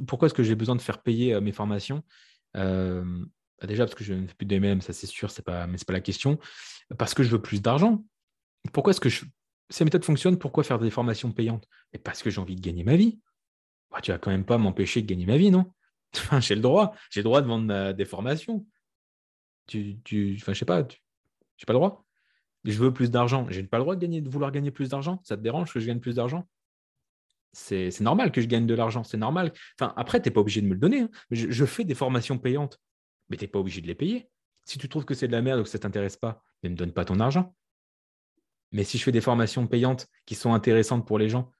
pourquoi est-ce que j'ai besoin de faire payer euh, mes formations? Euh, bah, Déjà parce que je ne fais plus de MM, ça c'est sûr, c'est pas, mais ce n'est pas la question. Parce que je veux plus d'argent. Pourquoi est-ce que je... ces méthodes fonctionnent Pourquoi faire des formations payantes? Et parce que j'ai envie de gagner ma vie. Tu bah, tu vas quand même pas m'empêcher de gagner ma vie, non? J'ai le droit. J'ai le droit de vendre des formations. Tu, tu... Enfin, je sais pas. Tu... n'ai pas le droit je veux plus d'argent. Je n'ai pas le droit de, gagner, de vouloir gagner plus d'argent. Ça te dérange que je gagne plus d'argent? C'est, normal que je gagne de l'argent. C'est normal. Enfin, après, tu n'es pas obligé de me le donner. Hein. Je, fais des formations payantes, mais tu n'es pas obligé de les payer. Si tu trouves que c'est de la merde ou que ça ne t'intéresse pas, ne me donne pas ton argent. Mais si je fais des formations payantes qui sont intéressantes pour les gens,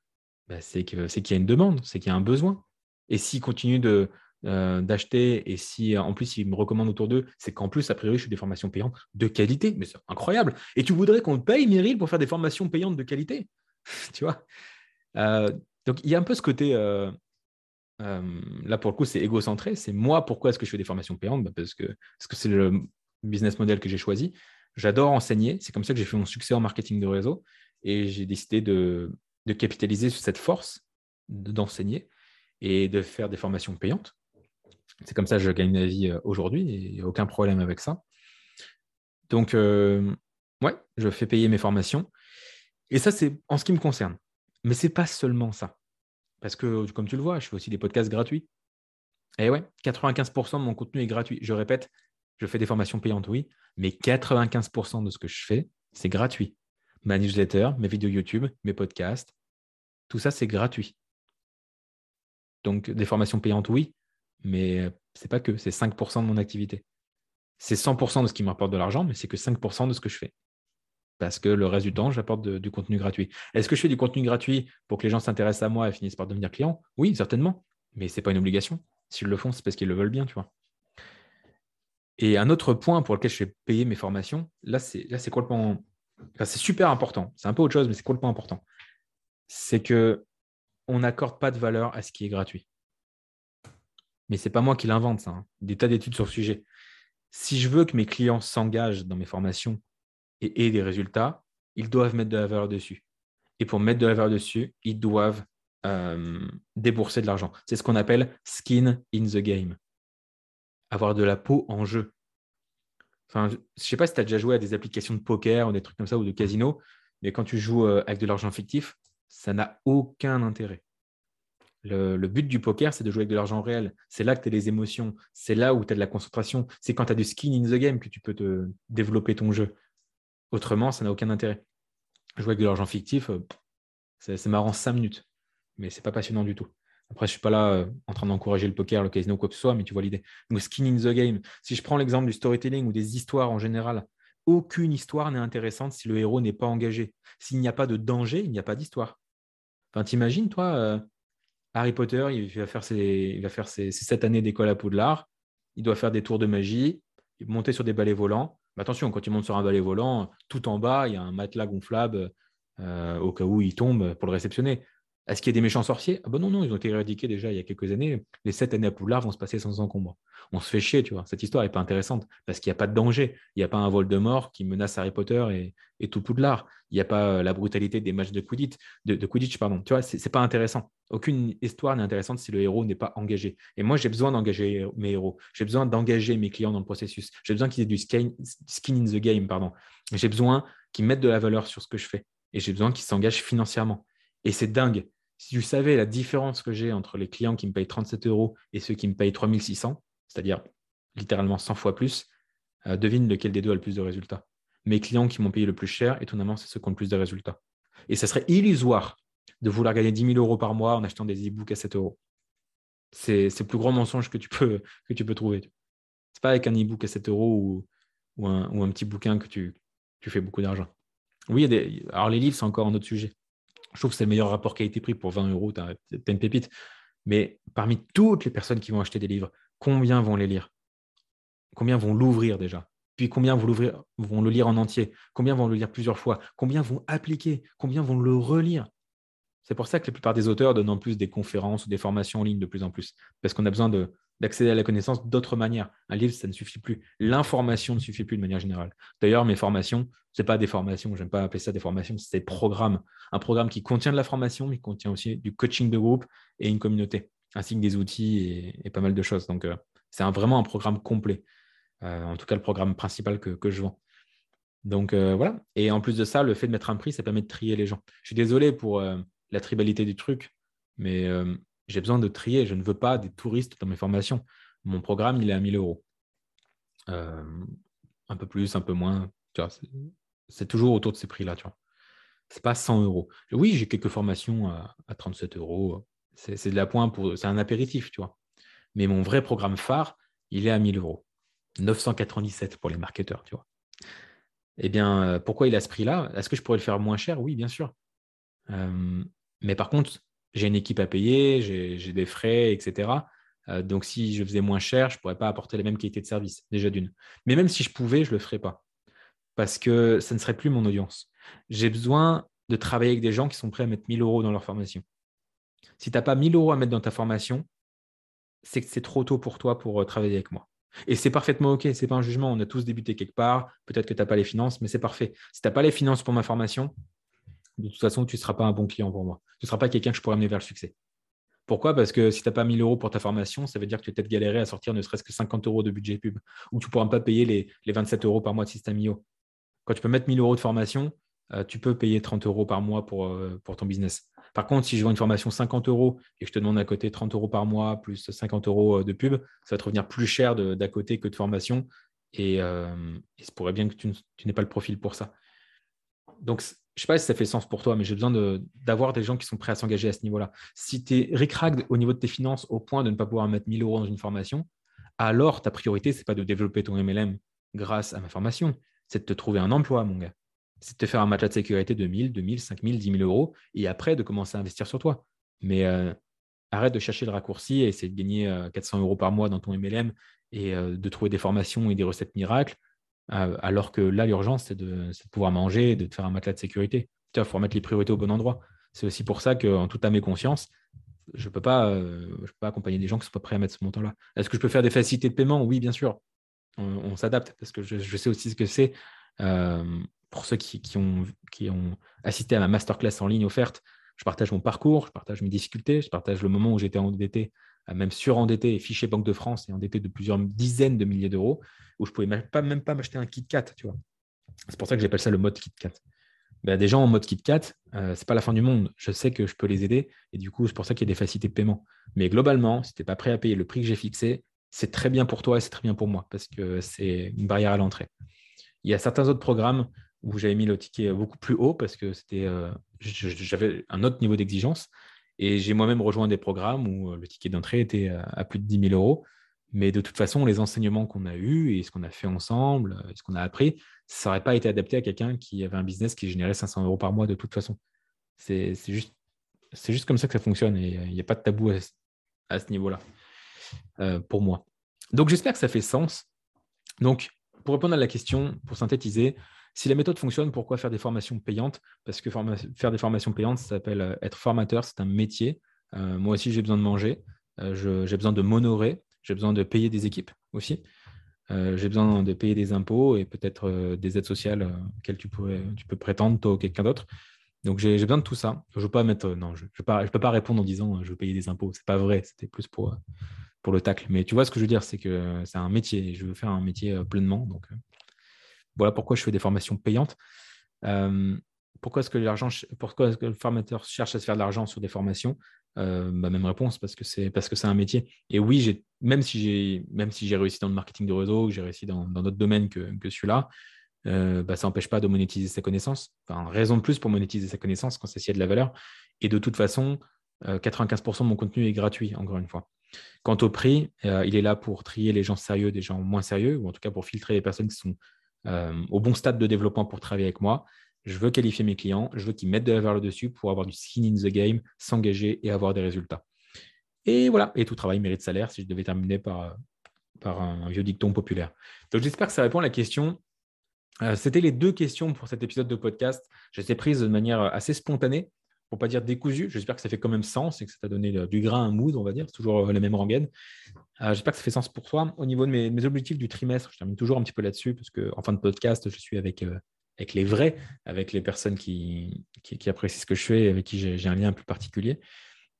bah, c'est, qu'il y a une demande, c'est qu'il y a un besoin. Et s'ils continuent de, euh, d'acheter et si en plus ils me recommandent autour d'eux, c'est qu'en plus, a priori, je fais des formations payantes de qualité. Mais c'est incroyable. Et tu voudrais qu'on paye, Meryl, pour faire des formations payantes de qualité? Tu vois? Euh, Donc, il y a un peu ce côté. Euh, là, pour le coup, c'est égocentré. C'est moi, pourquoi est-ce que je fais des formations payantes? Bah, Parce que c'est le business model que j'ai choisi. J'adore enseigner. C'est comme ça que j'ai fait mon succès en marketing de réseau. Et j'ai décidé de, de capitaliser sur cette force d'enseigner et de faire des formations payantes. C'est comme ça que je gagne ma vie euh, aujourd'hui et aucun problème avec ça. Donc, euh, ouais, je fais payer mes formations. Et ça, c'est en ce qui me concerne. Mais ce n'est pas seulement ça. Parce que, comme tu le vois, je fais aussi des podcasts gratuits. Et ouais, 95% de mon contenu est gratuit. Je répète, je fais des formations payantes, oui, mais 95% de ce que je fais, c'est gratuit. Ma newsletter, mes vidéos YouTube, mes podcasts, tout ça, c'est gratuit. Donc, des formations payantes, oui, mais c'est pas que, c'est 5% de mon activité. C'est 100% de ce qui m'apporte de l'argent, mais c'est que 5% de ce que je fais. Parce que le reste du temps, j'apporte du contenu gratuit. Est-ce que je fais du contenu gratuit pour que les gens s'intéressent à moi et finissent par devenir clients? Oui, certainement. Mais ce n'est pas une obligation. S'ils le font, c'est parce qu'ils le veulent bien, tu vois. Et un autre point pour lequel je fais payer mes formations, là, c'est, complètement. c'est super important. C'est un peu autre chose, mais c'est complètement important. C'est que on n'accorde pas de valeur à ce qui est gratuit mais ce n'est pas moi qui l'invente, ça. Hein. Des tas d'études sur le sujet. Si je veux que mes clients s'engagent dans mes formations et aient des résultats, ils doivent mettre de la valeur dessus. Et pour mettre de la valeur dessus, ils doivent euh, débourser de l'argent. C'est ce qu'on appelle skin in the game. Avoir de la peau en jeu. Enfin, je ne sais pas si tu as déjà joué à des applications de poker ou des trucs comme ça ou de casino, mais quand tu joues euh, avec de l'argent fictif, ça n'a aucun intérêt. Le, but du poker, c'est de jouer avec de l'argent réel. C'est là que tu as les émotions. C'est là où tu as de la concentration. C'est quand tu as du skin in the game que tu peux te développer ton jeu. Autrement, ça n'a aucun intérêt. Jouer avec de l'argent fictif, euh, c'est marrant 5 minutes, mais c'est pas passionnant du tout. Après, je ne suis pas là euh, en train d'encourager le poker, le casino, quoi que ce soit, mais tu vois l'idée. Donc, skin in the game. Si je prends l'exemple du storytelling ou des histoires en général, aucune histoire n'est intéressante si le héros n'est pas engagé. S'il n'y a pas de danger, il n'y a pas d'histoire. Enfin, t'imagines, toi, euh, Harry Potter, il va faire ses, il sept années d'école à Poudlard, il doit faire des tours de magie, monter sur des balais volants. Attention, quand il monte sur un balai volant, tout en bas, il y a un matelas gonflable euh, au cas où il tombe pour le réceptionner. Est-ce qu'il y a des méchants sorciers? Ah ben Non, non, ils ont été éradiqués déjà il y a quelques années. Les sept années à Poudlard vont se passer sans encombre. On se fait chier, tu vois. Cette histoire n'est pas intéressante parce qu'il n'y a pas de danger. Il n'y a pas un vol de mort qui menace Harry Potter et, tout Poudlard. Il n'y a pas euh, la brutalité des matchs de Quidditch. De, Quidditch pardon. Tu vois, c'est pas intéressant. Aucune histoire n'est intéressante si le héros n'est pas engagé. Et moi, j'ai besoin d'engager mes héros. J'ai besoin d'engager mes clients dans le processus. J'ai besoin qu'ils aient du skin, skin in the game, pardon. J'ai besoin qu'ils mettent de la valeur sur ce que je fais. Et j'ai besoin qu'ils s'engagent financièrement. Et c'est dingue si tu savais la différence que j'ai entre les clients qui me payent 37 euros et ceux qui me payent 3600, c'est-à-dire littéralement 100 fois plus, euh, devine lequel des deux a le plus de résultats. Mes clients qui m'ont payé le plus cher, étonnamment, c'est ceux qui ont le plus de résultats. Et ça serait illusoire de vouloir gagner 10 000 euros par mois en achetant des e-books à 7 euros. C'est le plus grand mensonge que tu peux, que tu peux trouver. Ce n'est pas avec un e-book à 7 euros ou, un, petit bouquin que tu, fais beaucoup d'argent. Oui, alors les livres, c'est encore un autre sujet. Je trouve que c'est le meilleur rapport qualité-prix pour 20 euros, tu as, une pépite. Mais parmi toutes les personnes qui vont acheter des livres, combien vont les lire? Combien vont l'ouvrir déjà? Puis combien vont, vont le lire en entier? Combien vont le lire plusieurs fois? Combien vont appliquer? Combien vont le relire? C'est pour ça que la plupart des auteurs donnent en plus des conférences ou des formations en ligne de plus en plus. Parce qu'on a besoin de, d'accéder à la connaissance d'autres manières. Un livre, ça ne suffit plus. L'information ne suffit plus de manière générale. D'ailleurs, mes formations, ce n'est pas des formations, j'aime pas appeler ça des formations, c'est des programmes. Un programme qui contient de la formation, mais qui contient aussi du coaching de groupe et une communauté, ainsi que des outils et, pas mal de choses. Donc, euh, c'est vraiment un programme complet. Euh, en tout cas, le programme principal que, je vends. Donc, euh, voilà. Et en plus de ça, le fait de mettre un prix, ça permet de trier les gens. Je suis désolé pour la tribalité du truc, mais j'ai besoin de trier. Je ne veux pas des touristes dans mes formations. Mon programme, il est à 1000 euros. Euh, un peu plus, un peu moins. c'est toujours autour de ces prix-là. Ce n'est pas 100 euros. Oui, j'ai quelques formations à, 37 euros. C'est de la pointe pour. C'est un apéritif, tu vois. Mais mon vrai programme phare, il est à 1000 euros. 997 pour les marketeurs, tu vois. Eh bien, euh, pourquoi il a ce prix-là? Est-ce que je pourrais le faire moins cher? Oui, bien sûr. Euh, mais par contre, j'ai une équipe à payer, j'ai des frais, etc. Euh, donc, si je faisais moins cher, je ne pourrais pas apporter la même qualité de service, déjà d'une. Mais même si je pouvais, je ne le ferais pas. Parce que ça ne serait plus mon audience. J'ai besoin de travailler avec des gens qui sont prêts à mettre 1000 euros dans leur formation. Si tu n'as pas 1000 euros à mettre dans ta formation, c'est que c'est trop tôt pour toi pour euh, travailler avec moi. Et c'est parfaitement OK, ce n'est pas un jugement. On a tous débuté quelque part. Peut-être que tu n'as pas les finances, mais c'est parfait. Si tu n'as pas les finances pour ma formation, de toute façon, tu ne seras pas un bon client pour moi. Tu ne seras pas quelqu'un que je pourrais amener vers le succès. Pourquoi? Parce que si tu n'as pas 1000 euros pour ta formation, ça veut dire que tu vas peut-être galérer à sortir ne serait-ce que 50 euros de budget pub ou tu ne pourras pas payer les, 27 euros par mois de système IO. Quand tu peux mettre 1000 euros de formation, euh, tu peux payer 30 euros par mois pour, euh, pour ton business. Par contre, si je vends une formation 50 euros et que je te demande à côté 30 euros par mois plus 50 euros euh, de pub, ça va te revenir plus cher d'à côté que de formation. Et, il se pourrait bien que tu n'aies pas le profil pour ça. Donc, je sais pas si ça fait sens pour toi, mais j'ai besoin d'avoir des gens qui sont prêts à s'engager à ce niveau-là. Si tu es ricrag au niveau de tes finances au point de ne pas pouvoir mettre 1000 euros dans une formation, alors ta priorité, ce n'est pas de développer ton MLM grâce à ma formation, c'est de te trouver un emploi, mon gars. C'est de te faire un matelas de sécurité de 1000, 2000, 5000, 10 000 euros et après de commencer à investir sur toi. Mais euh, arrête de chercher le raccourci et essayer de gagner 400 euh, euros par mois dans ton MLM et euh, de trouver des formations et des recettes miracles alors que là, l'urgence, c'est de, pouvoir manger, de faire un matelas de sécurité. Il faut remettre les priorités au bon endroit. C'est aussi pour ça qu'en toute âme et conscience, je ne peux, pas, euh, peux pas accompagner des gens qui ne sont pas prêts à mettre ce montant-là. Est-ce que je peux faire des facilités de paiement? Oui, bien sûr. On, s'adapte parce que je, sais aussi ce que c'est. Euh, pour ceux qui, ont, qui ont assisté à ma masterclass en ligne offerte, je partage mon parcours, je partage mes difficultés, je partage le moment où j'étais endetté même surendetté et fiché Banque de France et endetté de plusieurs dizaines de milliers d'euros, où je ne pouvais même pas, même pas m'acheter un Kit Kat, tu vois. C'est pour ça que j'appelle ça le mode Kit Kat. Ben, des gens en mode Kit Kat, euh, ce n'est pas la fin du monde. Je sais que je peux les aider et du coup, c'est pour ça qu'il y a des facilités de paiement. Mais globalement, si tu n'es pas prêt à payer le prix que j'ai fixé, c'est très bien pour toi et c'est très bien pour moi parce que c'est une barrière à l'entrée. Il y a certains autres programmes où j'avais mis le ticket beaucoup plus haut parce que c'était, euh, j'avais un autre niveau d'exigence Et j'ai moi-même rejoint des programmes où le ticket d'entrée était à, plus de 10 000 euros. Mais de toute façon, les enseignements qu'on a eus et ce qu'on a fait ensemble, ce qu'on a appris, ça n'aurait pas été adapté à quelqu'un qui avait un business qui générait 500 euros par mois de toute façon. C'est juste, comme ça que ça fonctionne et il n'y a pas de tabou à, ce niveau-là, euh, pour moi. Donc j'espère que ça fait sens. Donc, pour répondre à la question, pour synthétiser, si la méthode fonctionne, pourquoi faire des formations payantes? Parce que faire des formations payantes, ça s'appelle euh, être formateur, c'est un métier. Euh, moi aussi, j'ai besoin de manger, j'ai besoin de m'honorer, j'ai besoin de payer des équipes aussi. j'ai besoin de payer des impôts et peut-être des aides sociales auxquelles tu, pourrais, peux prétendre, toi ou quelqu'un d'autre. Donc j'ai besoin de tout ça. Je ne peux pas répondre en disant je veux payer des impôts. Ce n'est pas vrai. C'était plus pour, le tacle. Mais tu vois ce que je veux dire, c'est que c'est un métier. Je veux faire un métier euh, pleinement. Voilà pourquoi je fais des formations payantes. pourquoi est-ce que l'argent, pourquoi le formateur cherche à se faire de l'argent sur des formations? Euh, bah, Même réponse, parce que c'est parce que c'est un métier. Et oui, même si j'ai même si j'ai réussi dans le marketing de réseau, j'ai réussi dans d'autres domaines que, que celui-là, euh, bah, ça n'empêche pas de monétiser ses connaissances. Enfin, raison de plus pour monétiser ses connaissances quand c'est s'il y a de la valeur. Et de toute façon, 95% euh, de mon contenu est gratuit, encore une fois. Quant au prix, euh, il est là pour trier les gens sérieux des gens moins sérieux, ou en tout cas pour filtrer les personnes qui sont au bon stade de développement pour travailler avec moi. Je veux qualifier mes clients, je veux qu'ils mettent de la valeur dessus pour avoir du skin in the game, s'engager et avoir des résultats. Et voilà, et tout travail mérite salaire si je devais terminer par, par un vieux dicton populaire. Donc j'espère que ça répond à la question euh, c'était les deux questions pour cet épisode de podcast. Je les ai prises de manière assez spontanée, pour pas dire décousue. J'espère que ça fait quand même sens et que ça t'a donné du grain, un mood, on va dire. C'est toujours euh, la même rengaine. Euh, j'espère que ça fait sens pour toi. Au niveau de mes, objectifs du trimestre, je termine toujours un petit peu là-dessus, parce qu'en fin de podcast, je suis avec, avec les vrais, avec les personnes qui, qui, apprécient ce que je fais, avec qui j'ai un lien plus particulier.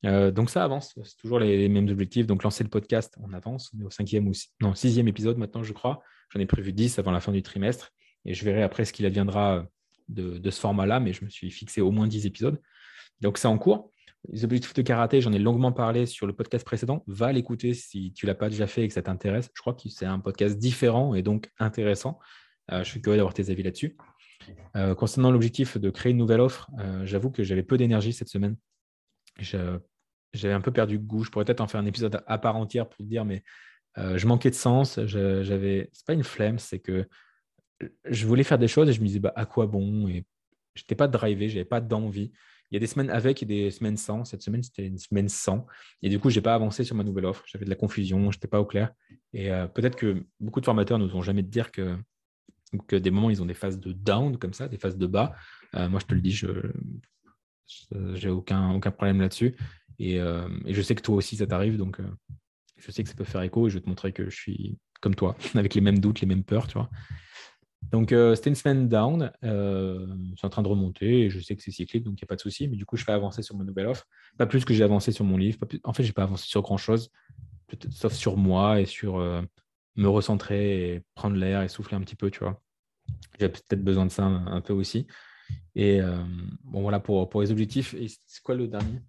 donc ça avance, c'est toujours les, mêmes objectifs. Donc lancer le podcast, on avance. On est au cinquième ou non, sixième épisode maintenant, je crois. J'en ai prévu dix avant la fin du trimestre. Et je verrai après ce qu'il adviendra de, ce format-là, mais je me suis fixé au moins 10 épisodes. Donc c'est en cours. Les objectifs de karaté, j'en ai longuement parlé sur le podcast précédent. Va l'écouter si tu ne l'as pas déjà fait et que ça t'intéresse. Je crois que c'est un podcast différent et donc intéressant. Euh, je suis curieux d'avoir tes avis là-dessus. Euh, concernant l'objectif de créer une nouvelle offre, euh, j'avoue que j'avais peu d'énergie cette semaine. J'avais un peu perdu goût. Je pourrais peut-être en faire un épisode à part entière pour te dire, mais je manquais de sens. J'avais, c'est pas une flemme, c'est que je voulais faire des choses et je me disais bah, à quoi bon? Et je n'étais pas drivé, je n'avais pas d'envie. Il y a des semaines avec et des semaines sans. Cette semaine, c'était une semaine sans. Et du coup, je n'ai pas avancé sur ma nouvelle offre. J'avais de la confusion, je n'étais pas au clair. Et euh, peut-être que beaucoup de formateurs ont jamais de dire que, que des moments, ils ont des phases de down comme ça, des phases de bas. Euh, moi, je te le dis, je n'ai aucun, aucun problème là-dessus. Et, euh, et, je sais que toi aussi, ça t'arrive. Donc, je sais que ça peut faire écho et je vais te montrer que je suis comme toi, avec les mêmes doutes, les mêmes peurs, tu vois. Donc, euh, c'était une semaine down. Euh, c'est en train de remonter et je sais que c'est cyclique, donc il n'y a pas de souci. Mais du coup, je fais avancer sur ma nouvelle offre. Pas plus que j'ai avancé sur mon livre. En fait, je n'ai pas avancé sur grand-chose, sauf sur moi et sur euh, me recentrer et prendre l'air et souffler un petit peu, tu vois. J'ai peut-être besoin de ça un, peu aussi. Et bon, voilà pour, pour les objectifs. C'est quoi le dernier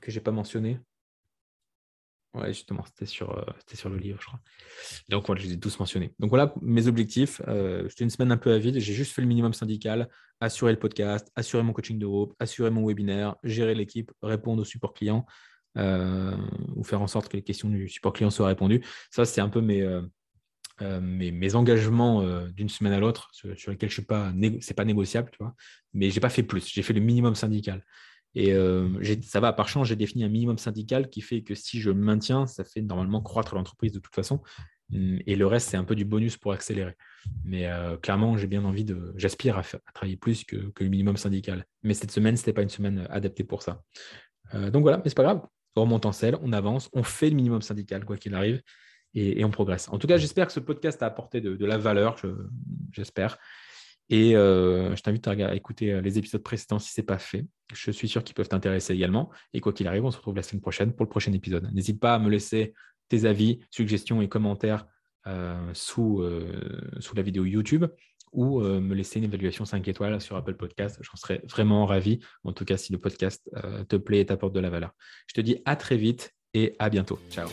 que je n'ai pas mentionné? Ouais, justement, c'était sur, euh, sur le livre, je crois. Donc, voilà, je les ai tous mentionnés. Donc, voilà mes objectifs. Euh, c'était une semaine un peu à vide. J'ai juste fait le minimum syndical, assurer le podcast, assurer mon coaching de groupe, assurer mon webinaire, gérer l'équipe, répondre au support client euh, ou faire en sorte que les questions du support client soient répondues. Ça, c'est un peu mes, mes, mes, engagements d'une semaine à l'autre sur, lesquels je suis pas, négociable, tu vois. Mais je n'ai pas fait plus. J'ai fait le minimum syndical. Et euh, ça va, par chance, j'ai défini un minimum syndical qui fait que si je maintiens, ça fait normalement croître l'entreprise de toute façon. Et le reste, c'est un peu du bonus pour accélérer. Mais euh, clairement, j'ai bien envie de. J'aspire à, travailler plus que, le minimum syndical. Mais cette semaine, ce n'était pas une semaine adaptée pour ça. Euh, donc voilà, mais c'est pas grave. On remonte en selle, on avance, on fait le minimum syndical, quoi qu'il arrive, et, on progresse. En tout cas, j'espère que ce podcast a apporté de la valeur, j'espère. Et euh, je t'invite à, écouter euh, les épisodes précédents si ce n'est pas fait. Je suis sûr qu'ils peuvent t'intéresser également. Et quoi qu'il arrive, on se retrouve la semaine prochaine pour le prochain épisode. N'hésite pas à me laisser tes avis, suggestions et commentaires euh, sous, sous la vidéo YouTube ou me laisser une évaluation 5 étoiles sur Apple Podcast. J'en serais vraiment ravi, en tout cas si le podcast te plaît et t'apporte de la valeur. Je te dis à très vite et à bientôt. Ciao.